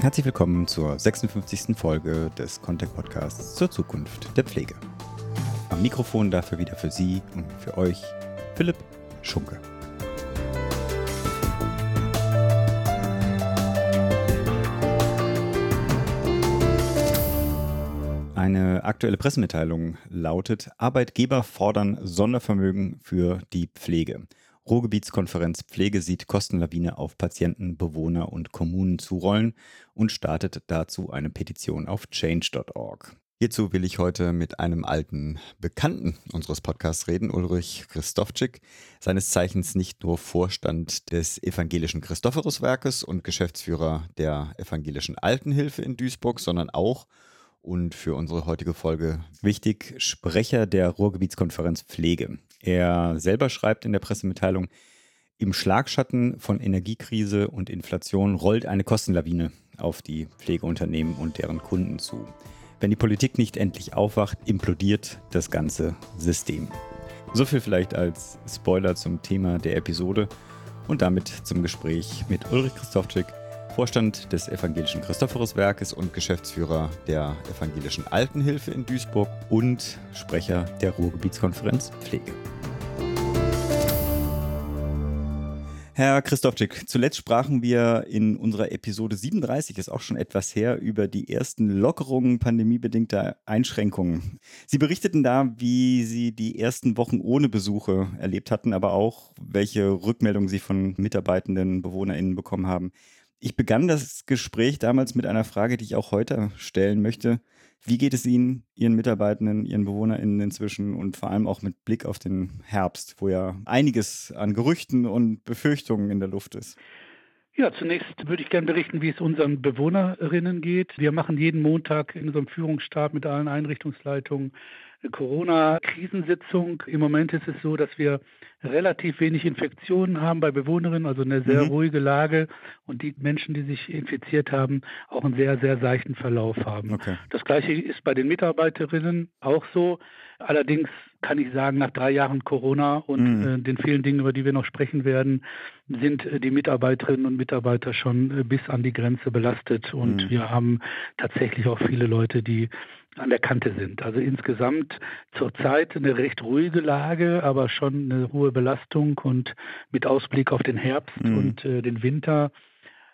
Herzlich willkommen zur 56. Folge des Contact Podcasts zur Zukunft der Pflege. Am Mikrofon dafür wieder für Sie und für euch Philipp Schunke. Eine aktuelle Pressemitteilung lautet, Arbeitgeber fordern Sondervermögen für die Pflege. Ruhrgebietskonferenz Pflege sieht Kostenlawine auf Patienten, Bewohner und Kommunen zurollen und startet dazu eine Petition auf change.org. Hierzu will ich heute mit einem alten Bekannten unseres Podcasts reden, Ulrich Christofczyk, seines Zeichens nicht nur Vorstand des evangelischen Christophoruswerkes und Geschäftsführer der evangelischen Altenhilfe in Duisburg, sondern auch und für unsere heutige Folge wichtig, Sprecher der Ruhrgebietskonferenz Pflege. Er selber schreibt in der Pressemitteilung, im Schlagschatten von Energiekrise und Inflation rollt eine Kostenlawine auf die Pflegeunternehmen und deren Kunden zu. Wenn die Politik nicht endlich aufwacht, implodiert das ganze System. So viel vielleicht als Spoiler zum Thema der Episode und damit zum Gespräch mit Ulrich Christofczyk, Vorstand des Evangelischen Christophoruswerkes und Geschäftsführer der Evangelischen Altenhilfe in Duisburg und Sprecher der Ruhrgebietskonferenz Pflege. Herr Christofczyk, zuletzt sprachen wir in unserer Episode 37, ist auch schon etwas her, über die ersten Lockerungen pandemiebedingter Einschränkungen. Sie berichteten da, wie Sie die ersten Wochen ohne Besuche erlebt hatten, aber auch, welche Rückmeldungen Sie von Mitarbeitenden, BewohnerInnen bekommen haben. Ich begann das Gespräch damals mit einer Frage, die ich auch heute stellen möchte. Wie geht es Ihnen, Ihren Mitarbeitenden, Ihren BewohnerInnen inzwischen und vor allem auch mit Blick auf den Herbst, wo ja einiges an Gerüchten und Befürchtungen in der Luft ist? Ja, zunächst würde ich gerne berichten, wie es unseren Bewohnerinnen geht. Wir machen jeden Montag in unserem Führungsstab mit allen Einrichtungsleitungen eine Corona-Krisensitzung. Im Moment ist es so, dass wir relativ wenig Infektionen haben bei Bewohnerinnen, also eine sehr mhm. ruhige Lage und die Menschen, die sich infiziert haben, auch einen sehr, sehr seichten Verlauf haben. Okay. Das gleiche ist bei den Mitarbeiterinnen auch so. Allerdings kann ich sagen, nach drei Jahren Corona und mhm. äh, den vielen Dingen, über die wir noch sprechen werden, sind äh, die Mitarbeiterinnen und Mitarbeiter schon äh, bis an die Grenze belastet. Und mhm. wir haben tatsächlich auch viele Leute, die an der Kante sind. Also insgesamt zurzeit eine recht ruhige Lage, aber schon eine hohe Belastung und mit Ausblick auf den Herbst mhm. und äh, den Winter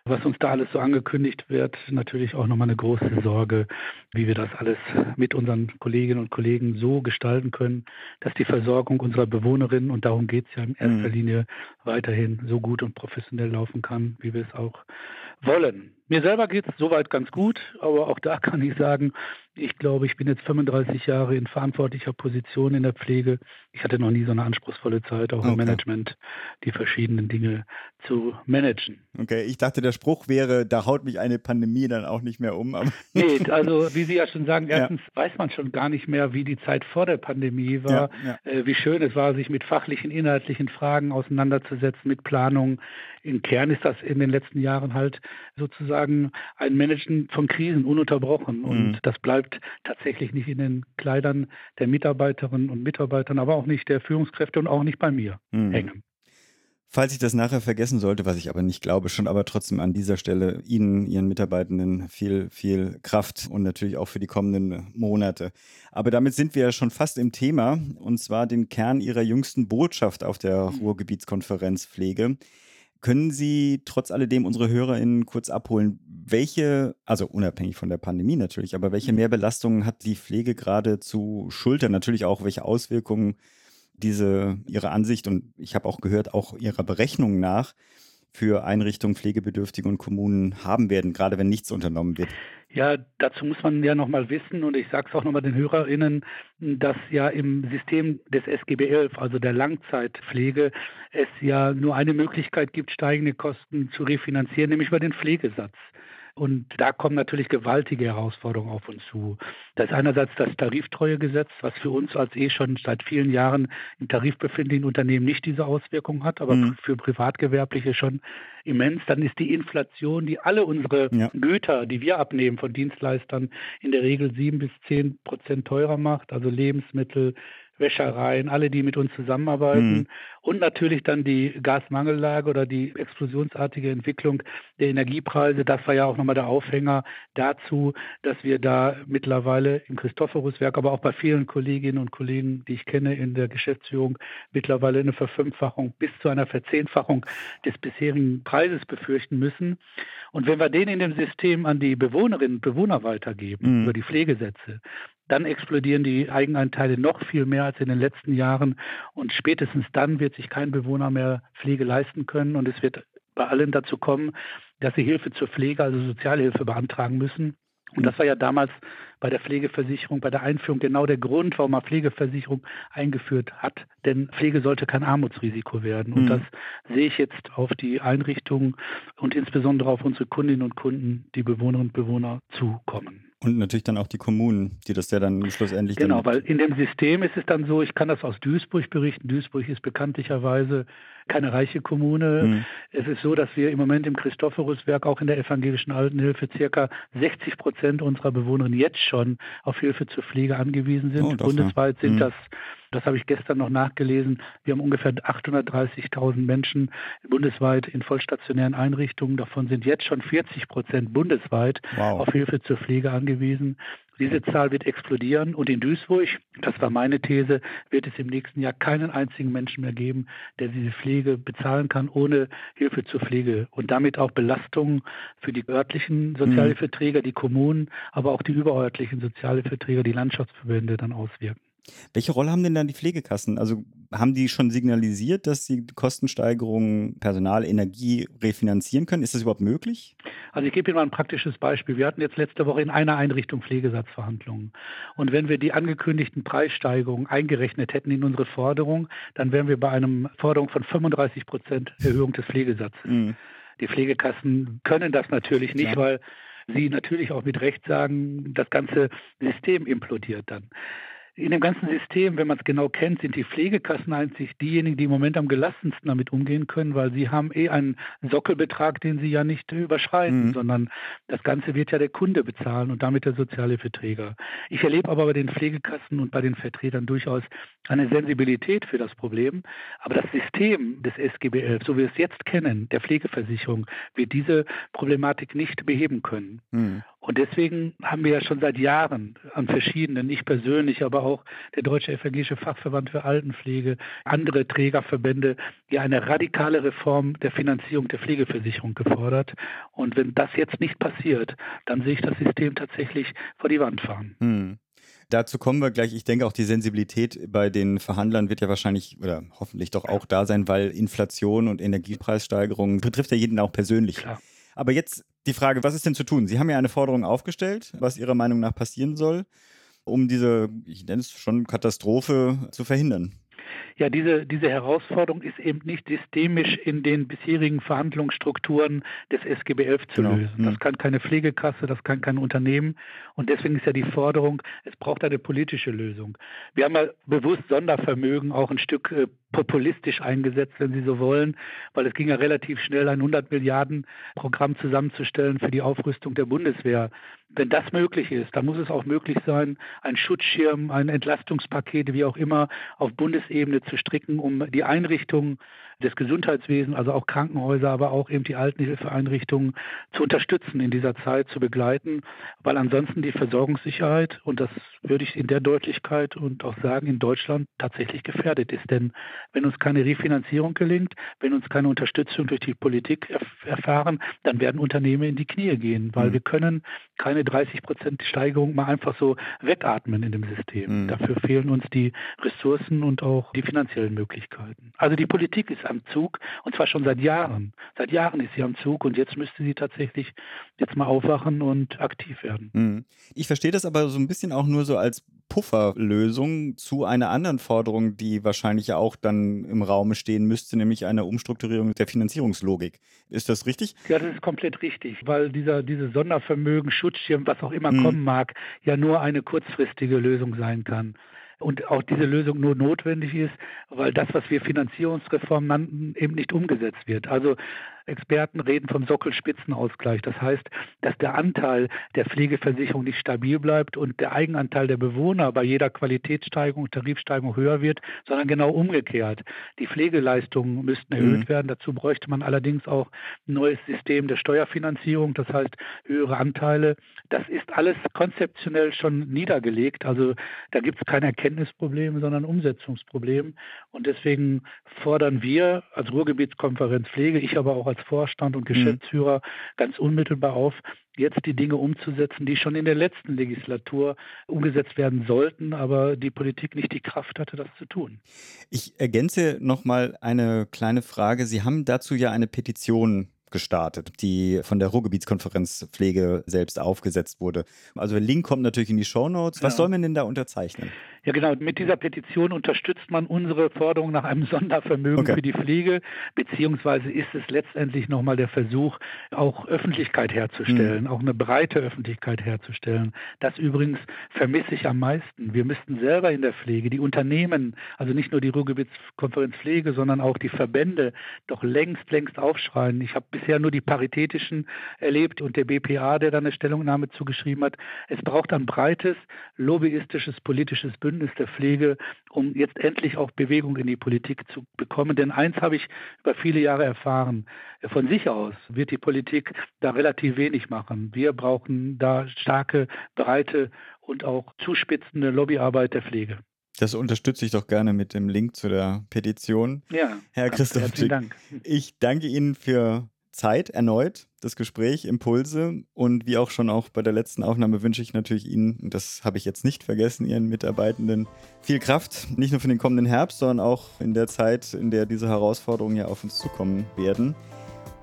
was uns da alles so angekündigt wird, natürlich auch nochmal eine große Sorge, wie wir das alles mit unseren Kolleginnen und Kollegen so gestalten können, dass die Versorgung unserer Bewohnerinnen, und darum geht es ja in erster mhm. Linie, weiterhin so gut und professionell laufen kann, wie wir es auch wollen. Mir selber geht es soweit ganz gut, aber auch da kann ich sagen, ich glaube, ich bin jetzt 35 Jahre in verantwortlicher Position in der Pflege. Ich hatte noch nie so eine anspruchsvolle Zeit, auch okay. im Management, die verschiedenen Dinge zu managen. Okay, ich dachte, der Spruch wäre, da haut mich eine Pandemie dann auch nicht mehr um. nee, also wie Sie ja schon sagen, erstens ja. weiß man schon gar nicht mehr, wie die Zeit vor der Pandemie war, ja, ja. Äh, wie schön es war, sich mit fachlichen, inhaltlichen Fragen auseinanderzusetzen, mit Planung. Im Kern ist das in den letzten Jahren halt sozusagen ein Managen von Krisen ununterbrochen. Und mhm. das bleibt tatsächlich nicht in den Kleidern der Mitarbeiterinnen und Mitarbeitern, aber auch nicht der Führungskräfte und auch nicht bei mir mhm. hängen. Falls ich das nachher vergessen sollte, was ich aber nicht glaube, schon aber trotzdem an dieser Stelle Ihnen, Ihren Mitarbeitenden viel, viel Kraft und natürlich auch für die kommenden Monate. Aber damit sind wir ja schon fast im Thema und zwar den Kern Ihrer jüngsten Botschaft auf der mhm. Ruhrgebietskonferenz Pflege. Können Sie trotz alledem unsere HörerInnen kurz abholen, welche, also unabhängig von der Pandemie natürlich, aber welche mhm. Mehrbelastungen hat die Pflege gerade zu schultern? Natürlich auch, welche Auswirkungen diese Ihre Ansicht und ich habe auch gehört, auch Ihrer Berechnung nach für Einrichtungen, Pflegebedürftige und Kommunen haben werden, gerade wenn nichts unternommen wird. Ja, dazu muss man ja nochmal wissen, und ich sage es auch nochmal den HörerInnen, dass ja im System des SGB 11, also der Langzeitpflege, es ja nur eine Möglichkeit gibt, steigende Kosten zu refinanzieren, nämlich über den Pflegesatz. Und da kommen natürlich gewaltige Herausforderungen auf uns zu. Das ist einerseits das Tariftreuegesetz, was für uns als eh schon seit vielen Jahren im Tarif befindlichen Unternehmen nicht diese Auswirkungen hat, aber mhm. für Privatgewerbliche schon immens. Dann ist die Inflation, die alle unsere ja. Güter, die wir abnehmen von Dienstleistern, in der Regel sieben bis zehn Prozent teurer macht, also Lebensmittel, Wäschereien, alle, die mit uns zusammenarbeiten mhm. und natürlich dann die Gasmangellage oder die explosionsartige Entwicklung der Energiepreise. Das war ja auch nochmal der Aufhänger dazu, dass wir da mittlerweile im Christophoruswerk, aber auch bei vielen Kolleginnen und Kollegen, die ich kenne in der Geschäftsführung, mittlerweile eine Verfünffachung bis zu einer Verzehnfachung des bisherigen Preises befürchten müssen. Und wenn wir den in dem System an die Bewohnerinnen und Bewohner weitergeben, mhm. über die Pflegesätze, dann explodieren die Eigenanteile noch viel mehr als in den letzten Jahren. Und spätestens dann wird sich kein Bewohner mehr Pflege leisten können. Und es wird bei allen dazu kommen, dass sie Hilfe zur Pflege, also Sozialhilfe beantragen müssen. Und das war ja damals bei der Pflegeversicherung, bei der Einführung genau der Grund, warum man Pflegeversicherung eingeführt hat. Denn Pflege sollte kein Armutsrisiko werden. Und mhm. das sehe ich jetzt auf die Einrichtungen und insbesondere auf unsere Kundinnen und Kunden, die Bewohnerinnen und Bewohner zukommen. Und natürlich dann auch die Kommunen, die das ja dann schlussendlich. Genau, weil in dem System ist es dann so, ich kann das aus Duisburg berichten. Duisburg ist bekanntlicherweise keine reiche Kommune. Mhm. Es ist so, dass wir im Moment im Christophoruswerk auch in der evangelischen Altenhilfe circa 60 Prozent unserer Bewohnerinnen jetzt schon auf Hilfe zur Pflege angewiesen sind. Oh, Bundesweit sind mhm. das das habe ich gestern noch nachgelesen. Wir haben ungefähr 830.000 Menschen bundesweit in vollstationären Einrichtungen. Davon sind jetzt schon 40 Prozent bundesweit wow. auf Hilfe zur Pflege angewiesen. Diese Zahl wird explodieren und in Duisburg, das war meine These, wird es im nächsten Jahr keinen einzigen Menschen mehr geben, der diese Pflege bezahlen kann ohne Hilfe zur Pflege und damit auch Belastungen für die örtlichen Sozialhilfeträger, die Kommunen, aber auch die überörtlichen Sozialhilfeträger, die Landschaftsverbände dann auswirken. Welche Rolle haben denn dann die Pflegekassen? Also haben die schon signalisiert, dass sie Kostensteigerungen, Personal, Energie refinanzieren können? Ist das überhaupt möglich? Also ich gebe Ihnen mal ein praktisches Beispiel. Wir hatten jetzt letzte Woche in einer Einrichtung Pflegesatzverhandlungen. Und wenn wir die angekündigten Preissteigerungen eingerechnet hätten in unsere Forderung, dann wären wir bei einer Forderung von 35 Prozent Erhöhung des Pflegesatzes. Mhm. Die Pflegekassen können das natürlich nicht, Klar. weil sie natürlich auch mit Recht sagen, das ganze System implodiert dann. In dem ganzen System, wenn man es genau kennt, sind die Pflegekassen einzig diejenigen, die im Moment am gelassensten damit umgehen können, weil sie haben eh einen Sockelbetrag, den sie ja nicht überschreiten, mhm. sondern das Ganze wird ja der Kunde bezahlen und damit der Sozialhilfeträger. Ich erlebe aber bei den Pflegekassen und bei den Vertretern durchaus eine Sensibilität für das Problem. Aber das System des SGB 11, so wie wir es jetzt kennen, der Pflegeversicherung, wird diese Problematik nicht beheben können. Mhm. Und deswegen haben wir ja schon seit Jahren an verschiedenen, ich persönlich, aber auch der Deutsche Evangelische Fachverband für Altenpflege, andere Trägerverbände, ja eine radikale Reform der Finanzierung der Pflegeversicherung gefordert. Und wenn das jetzt nicht passiert, dann sehe ich das System tatsächlich vor die Wand fahren. Hm. Dazu kommen wir gleich. Ich denke auch die Sensibilität bei den Verhandlern wird ja wahrscheinlich oder hoffentlich doch auch da sein, weil Inflation und Energiepreissteigerungen betrifft ja jeden auch persönlich. Klar. Aber jetzt die Frage, was ist denn zu tun? Sie haben ja eine Forderung aufgestellt, was Ihrer Meinung nach passieren soll, um diese, ich nenne es schon Katastrophe zu verhindern. Ja, diese, diese Herausforderung ist eben nicht systemisch in den bisherigen Verhandlungsstrukturen des SGB 11 zu genau. lösen. Das hm. kann keine Pflegekasse, das kann kein Unternehmen. Und deswegen ist ja die Forderung, es braucht eine politische Lösung. Wir haben ja bewusst Sondervermögen auch ein Stück äh, populistisch eingesetzt, wenn Sie so wollen, weil es ging ja relativ schnell, ein 100 Milliarden Programm zusammenzustellen für die Aufrüstung der Bundeswehr. Wenn das möglich ist, dann muss es auch möglich sein, ein Schutzschirm, ein Entlastungspaket, wie auch immer, auf Bundesebene zu stricken, um die Einrichtungen des Gesundheitswesens, also auch Krankenhäuser, aber auch eben die Altenhilfeeinrichtungen zu unterstützen in dieser Zeit, zu begleiten, weil ansonsten die Versorgungssicherheit, und das würde ich in der Deutlichkeit und auch sagen, in Deutschland tatsächlich gefährdet ist. Denn wenn uns keine Refinanzierung gelingt, wenn uns keine Unterstützung durch die Politik erfahren, dann werden Unternehmen in die Knie gehen, weil mhm. wir können keine 30 Prozent Steigerung mal einfach so wegatmen in dem System. Mhm. Dafür fehlen uns die Ressourcen und auch die finanziellen Möglichkeiten. Also die Politik ist am Zug und zwar schon seit Jahren. Seit Jahren ist sie am Zug und jetzt müsste sie tatsächlich jetzt mal aufwachen und aktiv werden. Mhm. Ich verstehe das aber so ein bisschen auch nur so als Pufferlösung zu einer anderen Forderung, die wahrscheinlich ja auch dann im Raum stehen müsste, nämlich eine Umstrukturierung der Finanzierungslogik. Ist das richtig? Ja, das ist komplett richtig, weil dieser diese Sondervermögen, Schutzschirm, was auch immer mhm. kommen mag, ja nur eine kurzfristige Lösung sein kann und auch diese Lösung nur notwendig ist, weil das, was wir Finanzierungsreform nannten, eben nicht umgesetzt wird. Also Experten reden vom Sockelspitzenausgleich. Das heißt, dass der Anteil der Pflegeversicherung nicht stabil bleibt und der Eigenanteil der Bewohner bei jeder Qualitätssteigerung, Tarifsteigerung höher wird, sondern genau umgekehrt. Die Pflegeleistungen müssten erhöht mhm. werden. Dazu bräuchte man allerdings auch ein neues System der Steuerfinanzierung, das heißt höhere Anteile. Das ist alles konzeptionell schon niedergelegt. Also da gibt es kein Erkenntnisproblem, sondern Umsetzungsproblem. Und deswegen fordern wir als Ruhrgebietskonferenz Pflege, ich aber auch als Vorstand und mhm. Geschäftsführer ganz unmittelbar auf, jetzt die Dinge umzusetzen, die schon in der letzten Legislatur umgesetzt werden sollten, aber die Politik nicht die Kraft hatte, das zu tun. Ich ergänze noch mal eine kleine Frage. Sie haben dazu ja eine Petition gestartet, die von der Ruhrgebietskonferenz Pflege selbst aufgesetzt wurde. Also der Link kommt natürlich in die Show Notes. Was ja. soll man denn da unterzeichnen? Ja, genau. Mit dieser Petition unterstützt man unsere Forderung nach einem Sondervermögen okay. für die Pflege, beziehungsweise ist es letztendlich nochmal der Versuch, auch Öffentlichkeit herzustellen, mhm. auch eine breite Öffentlichkeit herzustellen. Das übrigens vermisse ich am meisten. Wir müssten selber in der Pflege, die Unternehmen, also nicht nur die Ruhrgebietskonferenz Pflege, sondern auch die Verbände, doch längst, längst aufschreien. Ich habe bisher nur die paritätischen erlebt und der BPA, der da eine Stellungnahme zugeschrieben hat. Es braucht ein breites, lobbyistisches, politisches Bündnis der Pflege, um jetzt endlich auch Bewegung in die Politik zu bekommen. Denn eins habe ich über viele Jahre erfahren. Von sich aus wird die Politik da relativ wenig machen. Wir brauchen da starke, breite und auch zuspitzende Lobbyarbeit der Pflege. Das unterstütze ich doch gerne mit dem Link zu der Petition. Ja, Herr Christoph, Dank. ich danke Ihnen für Zeit erneut, das Gespräch, Impulse und wie auch schon auch bei der letzten Aufnahme wünsche ich natürlich Ihnen, und das habe ich jetzt nicht vergessen, Ihren Mitarbeitenden viel Kraft, nicht nur für den kommenden Herbst, sondern auch in der Zeit, in der diese Herausforderungen ja auf uns zukommen werden.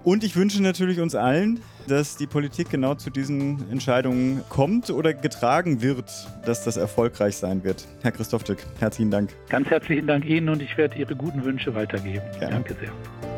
Und ich wünsche natürlich uns allen, dass die Politik genau zu diesen Entscheidungen kommt oder getragen wird, dass das erfolgreich sein wird. Herr Christoph Dück, herzlichen Dank. Ganz herzlichen Dank Ihnen und ich werde Ihre guten Wünsche weitergeben. Gerne. Danke sehr.